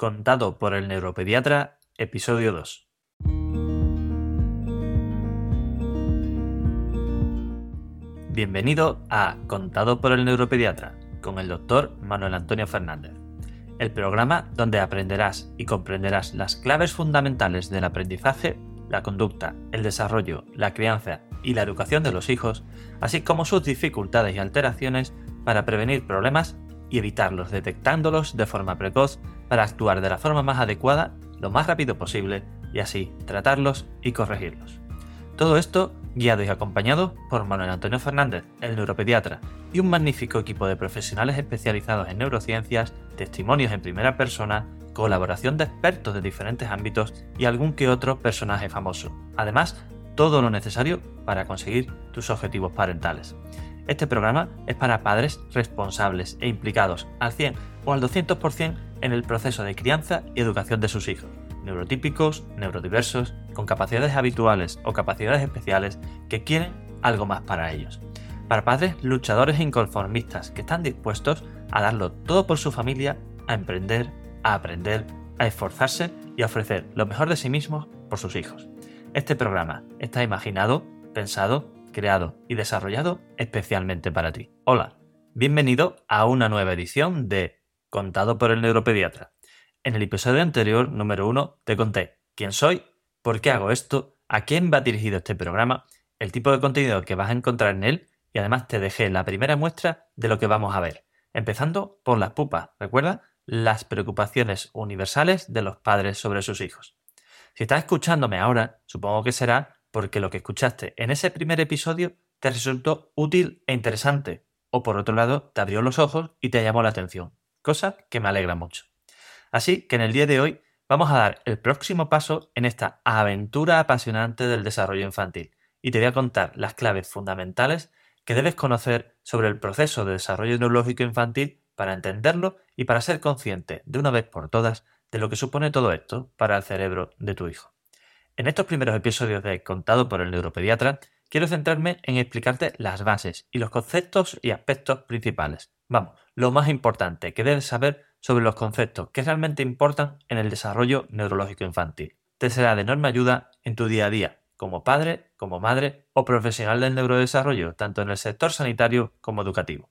Contado por el neuropediatra, episodio 2. Bienvenido a Contado por el neuropediatra con el doctor Manuel Antonio Fernández, el programa donde aprenderás y comprenderás las claves fundamentales del aprendizaje, la conducta, el desarrollo, la crianza y la educación de los hijos, así como sus dificultades y alteraciones para prevenir problemas y evitarlos detectándolos de forma precoz para actuar de la forma más adecuada lo más rápido posible y así tratarlos y corregirlos. Todo esto guiado y acompañado por Manuel Antonio Fernández, el neuropediatra, y un magnífico equipo de profesionales especializados en neurociencias, testimonios en primera persona, colaboración de expertos de diferentes ámbitos y algún que otro personaje famoso. Además, todo lo necesario para conseguir tus objetivos parentales. Este programa es para padres responsables e implicados al 100 o al 200% en el proceso de crianza y educación de sus hijos, neurotípicos, neurodiversos, con capacidades habituales o capacidades especiales que quieren algo más para ellos. Para padres luchadores e inconformistas que están dispuestos a darlo todo por su familia, a emprender, a aprender, a esforzarse y a ofrecer lo mejor de sí mismos por sus hijos. Este programa está imaginado, pensado creado y desarrollado especialmente para ti. Hola, bienvenido a una nueva edición de Contado por el Neuropediatra. En el episodio anterior, número uno, te conté quién soy, por qué hago esto, a quién va dirigido este programa, el tipo de contenido que vas a encontrar en él y además te dejé la primera muestra de lo que vamos a ver, empezando por las pupas, ¿recuerda? Las preocupaciones universales de los padres sobre sus hijos. Si estás escuchándome ahora, supongo que será porque lo que escuchaste en ese primer episodio te resultó útil e interesante, o por otro lado, te abrió los ojos y te llamó la atención, cosa que me alegra mucho. Así que en el día de hoy vamos a dar el próximo paso en esta aventura apasionante del desarrollo infantil y te voy a contar las claves fundamentales que debes conocer sobre el proceso de desarrollo neurológico infantil para entenderlo y para ser consciente de una vez por todas de lo que supone todo esto para el cerebro de tu hijo. En estos primeros episodios de Contado por el Neuropediatra, quiero centrarme en explicarte las bases y los conceptos y aspectos principales. Vamos, lo más importante que debes saber sobre los conceptos que realmente importan en el desarrollo neurológico infantil. Te será de enorme ayuda en tu día a día, como padre, como madre o profesional del neurodesarrollo, tanto en el sector sanitario como educativo.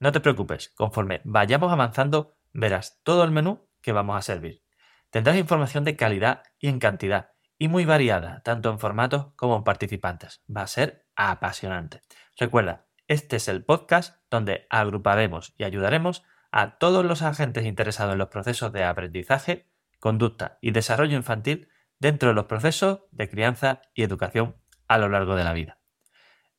No te preocupes, conforme vayamos avanzando, verás todo el menú que vamos a servir. Tendrás información de calidad y en cantidad y muy variada, tanto en formatos como en participantes. Va a ser apasionante. Recuerda, este es el podcast donde agruparemos y ayudaremos a todos los agentes interesados en los procesos de aprendizaje, conducta y desarrollo infantil dentro de los procesos de crianza y educación a lo largo de la vida.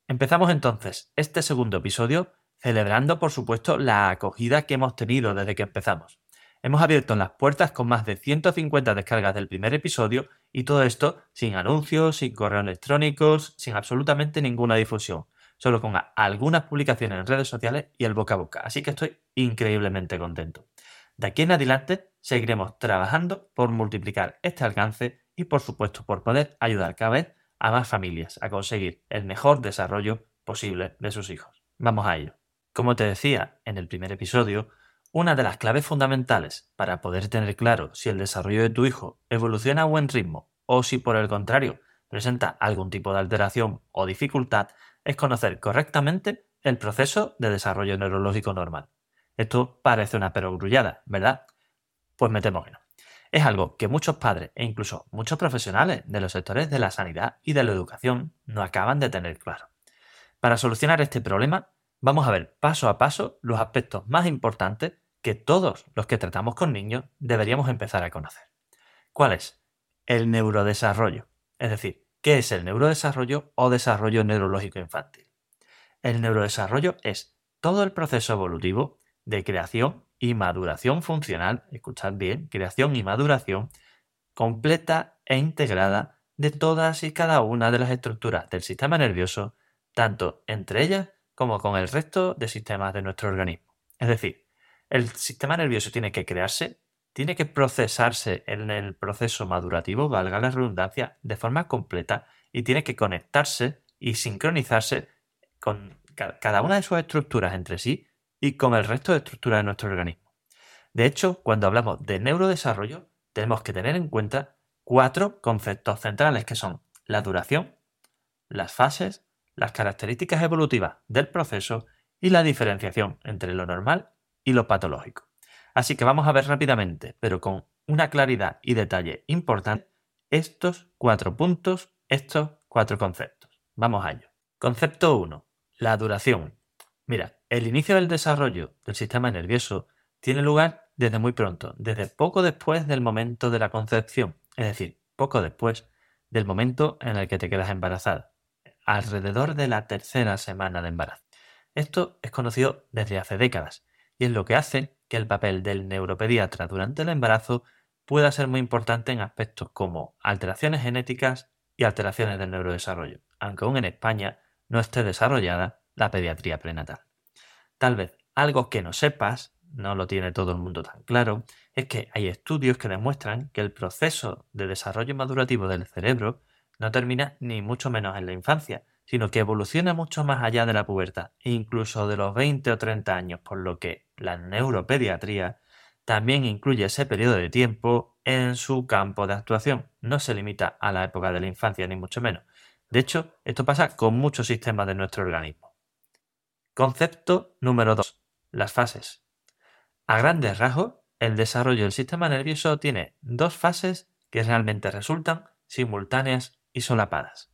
Empezamos entonces este segundo episodio celebrando por supuesto la acogida que hemos tenido desde que empezamos. Hemos abierto las puertas con más de 150 descargas del primer episodio y todo esto sin anuncios, sin correos electrónicos, sin absolutamente ninguna difusión, solo con algunas publicaciones en redes sociales y el boca a boca. Así que estoy increíblemente contento. De aquí en adelante seguiremos trabajando por multiplicar este alcance y por supuesto por poder ayudar cada vez a más familias a conseguir el mejor desarrollo posible de sus hijos. Vamos a ello. Como te decía en el primer episodio, una de las claves fundamentales para poder tener claro si el desarrollo de tu hijo evoluciona a buen ritmo o si por el contrario presenta algún tipo de alteración o dificultad es conocer correctamente el proceso de desarrollo neurológico normal. Esto parece una perogrullada, ¿verdad? Pues metémonos. Es algo que muchos padres e incluso muchos profesionales de los sectores de la sanidad y de la educación no acaban de tener claro. Para solucionar este problema vamos a ver paso a paso los aspectos más importantes que todos los que tratamos con niños deberíamos empezar a conocer. ¿Cuál es? El neurodesarrollo. Es decir, ¿qué es el neurodesarrollo o desarrollo neurológico infantil? El neurodesarrollo es todo el proceso evolutivo de creación y maduración funcional, escuchad bien, creación y maduración completa e integrada de todas y cada una de las estructuras del sistema nervioso, tanto entre ellas como con el resto de sistemas de nuestro organismo. Es decir, el sistema nervioso tiene que crearse, tiene que procesarse en el proceso madurativo, valga la redundancia, de forma completa y tiene que conectarse y sincronizarse con cada una de sus estructuras entre sí y con el resto de estructuras de nuestro organismo. De hecho, cuando hablamos de neurodesarrollo, tenemos que tener en cuenta cuatro conceptos centrales que son la duración, las fases, las características evolutivas del proceso y la diferenciación entre lo normal y lo patológico. Así que vamos a ver rápidamente, pero con una claridad y detalle importante, estos cuatro puntos, estos cuatro conceptos. Vamos a ello. Concepto 1. La duración. Mira, el inicio del desarrollo del sistema nervioso tiene lugar desde muy pronto, desde poco después del momento de la concepción, es decir, poco después del momento en el que te quedas embarazada, alrededor de la tercera semana de embarazo. Esto es conocido desde hace décadas y es lo que hace que el papel del neuropediatra durante el embarazo pueda ser muy importante en aspectos como alteraciones genéticas y alteraciones del neurodesarrollo, aunque aún en España no esté desarrollada la pediatría prenatal. Tal vez algo que no sepas, no lo tiene todo el mundo tan claro, es que hay estudios que demuestran que el proceso de desarrollo madurativo del cerebro no termina ni mucho menos en la infancia, sino que evoluciona mucho más allá de la pubertad, incluso de los 20 o 30 años, por lo que la neuropediatría también incluye ese periodo de tiempo en su campo de actuación. No se limita a la época de la infancia, ni mucho menos. De hecho, esto pasa con muchos sistemas de nuestro organismo. Concepto número 2. Las fases. A grandes rasgos, el desarrollo del sistema nervioso tiene dos fases que realmente resultan simultáneas y solapadas.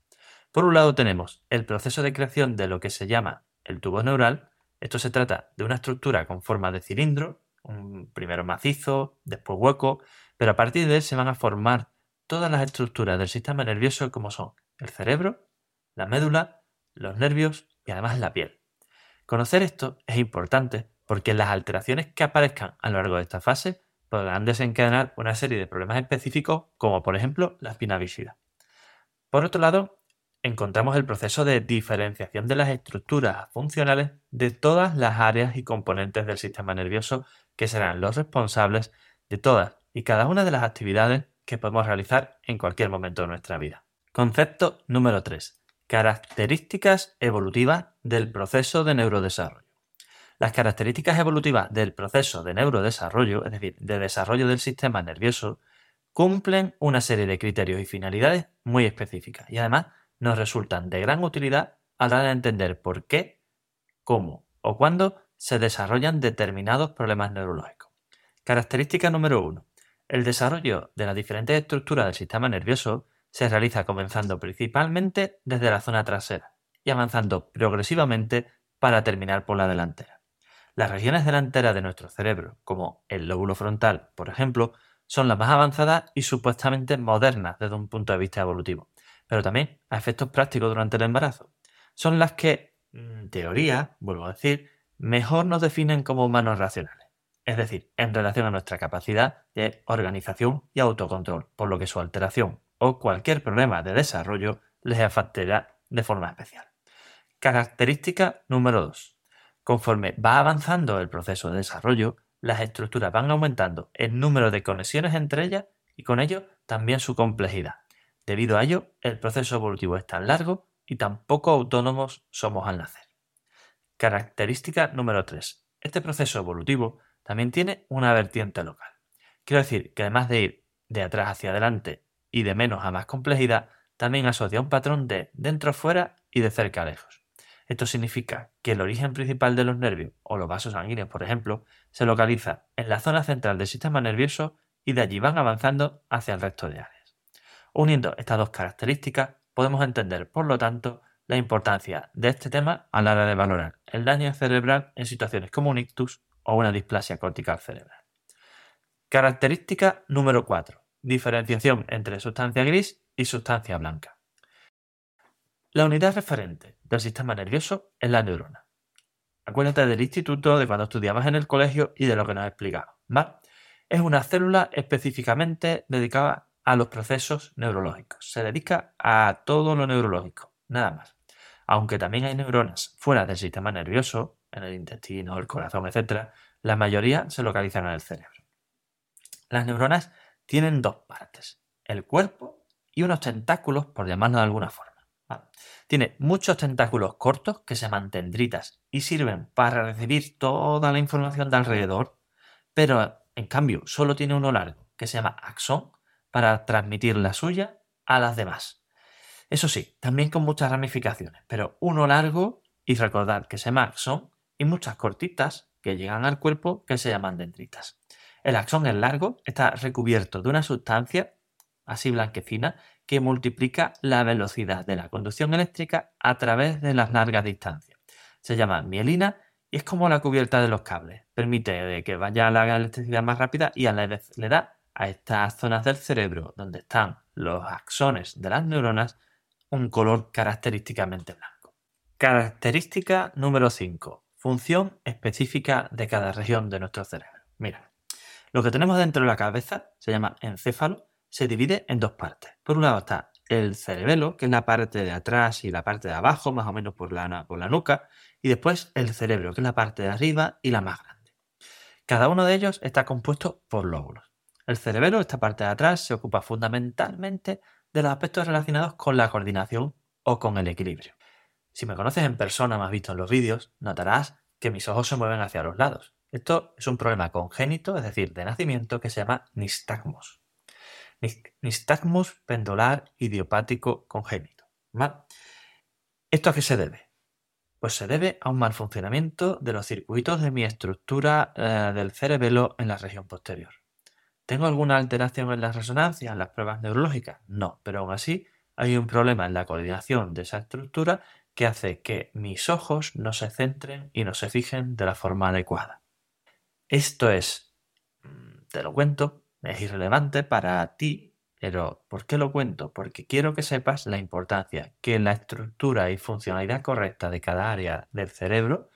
Por un lado tenemos el proceso de creación de lo que se llama el tubo neural. Esto se trata de una estructura con forma de cilindro, un primero macizo, después hueco, pero a partir de él se van a formar todas las estructuras del sistema nervioso como son el cerebro, la médula, los nervios y además la piel. Conocer esto es importante porque las alteraciones que aparezcan a lo largo de esta fase podrán desencadenar una serie de problemas específicos como por ejemplo la espina bífida. Por otro lado, encontramos el proceso de diferenciación de las estructuras funcionales de todas las áreas y componentes del sistema nervioso que serán los responsables de todas y cada una de las actividades que podemos realizar en cualquier momento de nuestra vida. Concepto número 3. Características evolutivas del proceso de neurodesarrollo. Las características evolutivas del proceso de neurodesarrollo, es decir, de desarrollo del sistema nervioso, cumplen una serie de criterios y finalidades muy específicas y además nos resultan de gran utilidad a hora de entender por qué, cómo o cuándo se desarrollan determinados problemas neurológicos. Característica número 1. El desarrollo de las diferentes estructuras del sistema nervioso se realiza comenzando principalmente desde la zona trasera y avanzando progresivamente para terminar por la delantera. Las regiones delanteras de nuestro cerebro, como el lóbulo frontal, por ejemplo, son las más avanzadas y supuestamente modernas desde un punto de vista evolutivo pero también a efectos prácticos durante el embarazo. Son las que, en teoría, vuelvo a decir, mejor nos definen como humanos racionales, es decir, en relación a nuestra capacidad de organización y autocontrol, por lo que su alteración o cualquier problema de desarrollo les afectará de forma especial. Característica número 2. Conforme va avanzando el proceso de desarrollo, las estructuras van aumentando el número de conexiones entre ellas y con ello también su complejidad. Debido a ello, el proceso evolutivo es tan largo y tan poco autónomos somos al nacer. Característica número 3. Este proceso evolutivo también tiene una vertiente local. Quiero decir que además de ir de atrás hacia adelante y de menos a más complejidad, también asocia un patrón de dentro fuera y de cerca a lejos. Esto significa que el origen principal de los nervios, o los vasos sanguíneos por ejemplo, se localiza en la zona central del sistema nervioso y de allí van avanzando hacia el resto de áreas. Uniendo estas dos características, podemos entender, por lo tanto, la importancia de este tema a la hora de valorar el daño cerebral en situaciones como un ictus o una displasia cortical cerebral. Característica número 4. Diferenciación entre sustancia gris y sustancia blanca. La unidad referente del sistema nervioso es la neurona. Acuérdate del instituto, de cuando estudiabas en el colegio y de lo que nos he explicado. Es una célula específicamente dedicada a los procesos neurológicos. Se dedica a todo lo neurológico, nada más. Aunque también hay neuronas fuera del sistema nervioso, en el intestino, el corazón, etc., la mayoría se localizan en el cerebro. Las neuronas tienen dos partes, el cuerpo y unos tentáculos, por llamarlo de alguna forma. Tiene muchos tentáculos cortos que se llaman dendritas y sirven para recibir toda la información de alrededor, pero en cambio, solo tiene uno largo, que se llama axón, para transmitir la suya a las demás. Eso sí, también con muchas ramificaciones, pero uno largo, y recordad que se llama axón, y muchas cortitas que llegan al cuerpo que se llaman dendritas. El axón es largo, está recubierto de una sustancia así blanquecina que multiplica la velocidad de la conducción eléctrica a través de las largas distancias. Se llama mielina y es como la cubierta de los cables. Permite que vaya la electricidad más rápida y a la vez le da a estas zonas del cerebro donde están los axones de las neuronas un color característicamente blanco. Característica número 5. Función específica de cada región de nuestro cerebro. Mira, lo que tenemos dentro de la cabeza se llama encéfalo se divide en dos partes. Por un lado está el cerebelo, que es la parte de atrás y la parte de abajo, más o menos por la, por la nuca, y después el cerebro, que es la parte de arriba y la más grande. Cada uno de ellos está compuesto por lóbulos. El cerebelo, esta parte de atrás, se ocupa fundamentalmente de los aspectos relacionados con la coordinación o con el equilibrio. Si me conoces en persona, me has visto en los vídeos, notarás que mis ojos se mueven hacia los lados. Esto es un problema congénito, es decir, de nacimiento, que se llama nistagmos. Nistagmus pendular idiopático congénito. ¿Esto a qué se debe? Pues se debe a un mal funcionamiento de los circuitos de mi estructura eh, del cerebelo en la región posterior. ¿Tengo alguna alteración en las resonancias, en las pruebas neurológicas? No, pero aún así hay un problema en la coordinación de esa estructura que hace que mis ojos no se centren y no se fijen de la forma adecuada. Esto es, mm, te lo cuento, es irrelevante para ti, pero ¿por qué lo cuento? Porque quiero que sepas la importancia que la estructura y funcionalidad correcta de cada área del cerebro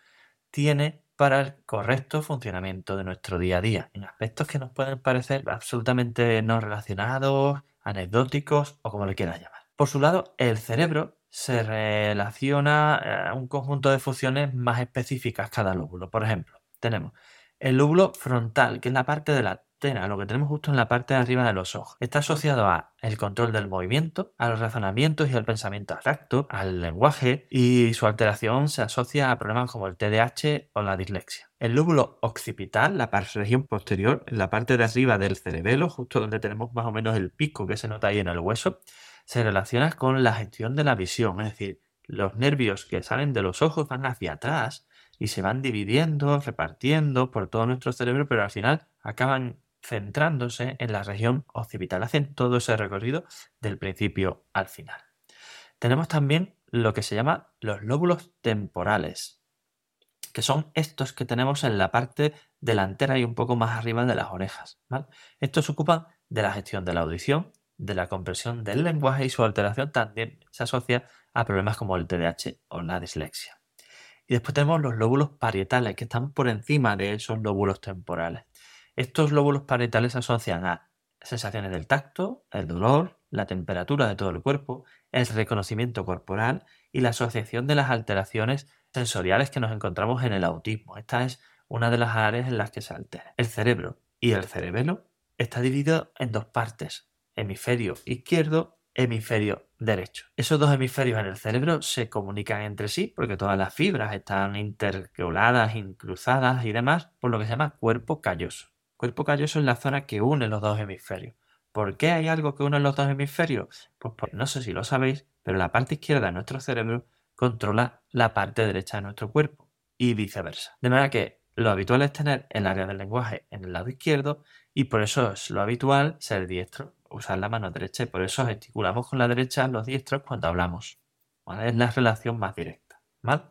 tiene para el correcto funcionamiento de nuestro día a día, en aspectos que nos pueden parecer absolutamente no relacionados, anecdóticos o como le quieras llamar. Por su lado, el cerebro se relaciona a un conjunto de funciones más específicas cada lóbulo. Por ejemplo, tenemos el lóbulo frontal, que es la parte de la lo que tenemos justo en la parte de arriba de los ojos. Está asociado a el control del movimiento, a los razonamientos y al pensamiento abstracto, al lenguaje y su alteración se asocia a problemas como el TDAH o la dislexia. El lóbulo occipital, la región posterior, en la parte de arriba del cerebelo, justo donde tenemos más o menos el pico que se nota ahí en el hueso, se relaciona con la gestión de la visión, es decir, los nervios que salen de los ojos van hacia atrás y se van dividiendo, repartiendo por todo nuestro cerebro, pero al final acaban centrándose en la región occipital. Hacen todo ese recorrido del principio al final. Tenemos también lo que se llama los lóbulos temporales, que son estos que tenemos en la parte delantera y un poco más arriba de las orejas. Estos se ocupan de la gestión de la audición, de la compresión del lenguaje y su alteración también se asocia a problemas como el TDAH o la dislexia. Y después tenemos los lóbulos parietales que están por encima de esos lóbulos temporales. Estos lóbulos parietales asocian a sensaciones del tacto, el dolor, la temperatura de todo el cuerpo, el reconocimiento corporal y la asociación de las alteraciones sensoriales que nos encontramos en el autismo. Esta es una de las áreas en las que se altera. El cerebro y el cerebelo está dividido en dos partes, hemisferio izquierdo, hemisferio derecho. Esos dos hemisferios en el cerebro se comunican entre sí porque todas las fibras están intercaladas, incruzadas y demás por lo que se llama cuerpo calloso. Cuerpo calloso es la zona que une los dos hemisferios. ¿Por qué hay algo que une los dos hemisferios? Pues no sé si lo sabéis, pero la parte izquierda de nuestro cerebro controla la parte derecha de nuestro cuerpo y viceversa. De manera que lo habitual es tener el área del lenguaje en el lado izquierdo y por eso es lo habitual ser diestro, usar la mano derecha y por eso gesticulamos con la derecha los diestros cuando hablamos. Es la relación más directa.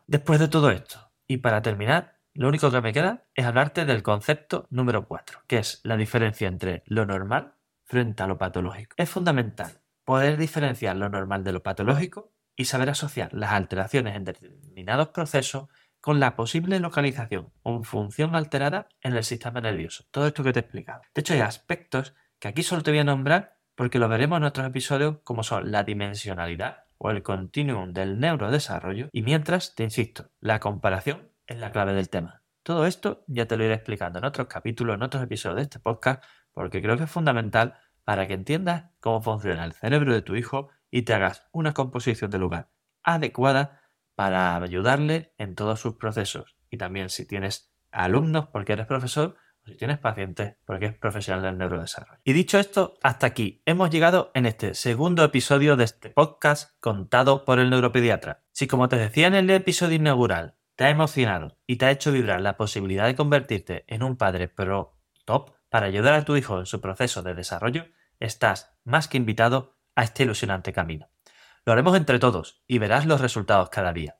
Después de todo esto, y para terminar, lo único que me queda es hablarte del concepto número 4, que es la diferencia entre lo normal frente a lo patológico. Es fundamental poder diferenciar lo normal de lo patológico y saber asociar las alteraciones en determinados procesos con la posible localización o función alterada en el sistema nervioso. Todo esto que te he explicado. De hecho, hay aspectos que aquí solo te voy a nombrar porque lo veremos en otros episodios como son la dimensionalidad o el continuum del neurodesarrollo y mientras, te insisto, la comparación es la clave del tema. Todo esto ya te lo iré explicando en otros capítulos, en otros episodios de este podcast, porque creo que es fundamental para que entiendas cómo funciona el cerebro de tu hijo y te hagas una composición de lugar adecuada para ayudarle en todos sus procesos. Y también si tienes alumnos porque eres profesor, si tienes pacientes, porque es profesional del neurodesarrollo. Y dicho esto, hasta aquí hemos llegado en este segundo episodio de este podcast contado por el neuropediatra. Si como te decía en el episodio inaugural, te ha emocionado y te ha hecho vibrar la posibilidad de convertirte en un padre pro top para ayudar a tu hijo en su proceso de desarrollo, estás más que invitado a este ilusionante camino. Lo haremos entre todos y verás los resultados cada día.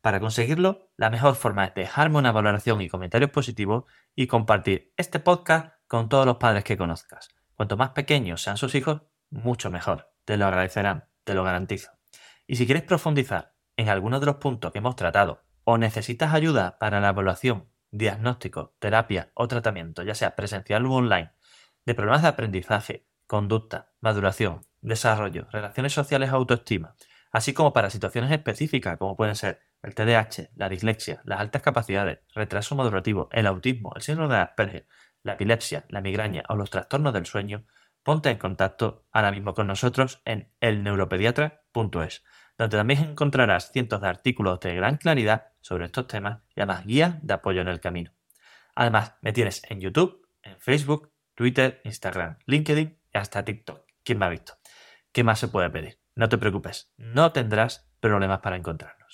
Para conseguirlo, la mejor forma es dejarme una valoración y comentarios positivos y compartir este podcast con todos los padres que conozcas. Cuanto más pequeños sean sus hijos, mucho mejor. Te lo agradecerán, te lo garantizo. Y si quieres profundizar en alguno de los puntos que hemos tratado o necesitas ayuda para la evaluación, diagnóstico, terapia o tratamiento, ya sea presencial u online, de problemas de aprendizaje, conducta, maduración, desarrollo, relaciones sociales autoestima, así como para situaciones específicas como pueden ser el TDAH, la dislexia, las altas capacidades, retraso madurativo, el autismo, el síndrome de Asperger, la epilepsia, la migraña o los trastornos del sueño, ponte en contacto ahora mismo con nosotros en elneuropediatra.es, donde también encontrarás cientos de artículos de gran claridad sobre estos temas y además guías de apoyo en el camino. Además, me tienes en YouTube, en Facebook, Twitter, Instagram, LinkedIn y hasta TikTok. ¿Quién me ha visto? ¿Qué más se puede pedir? No te preocupes, no tendrás problemas para encontrarnos.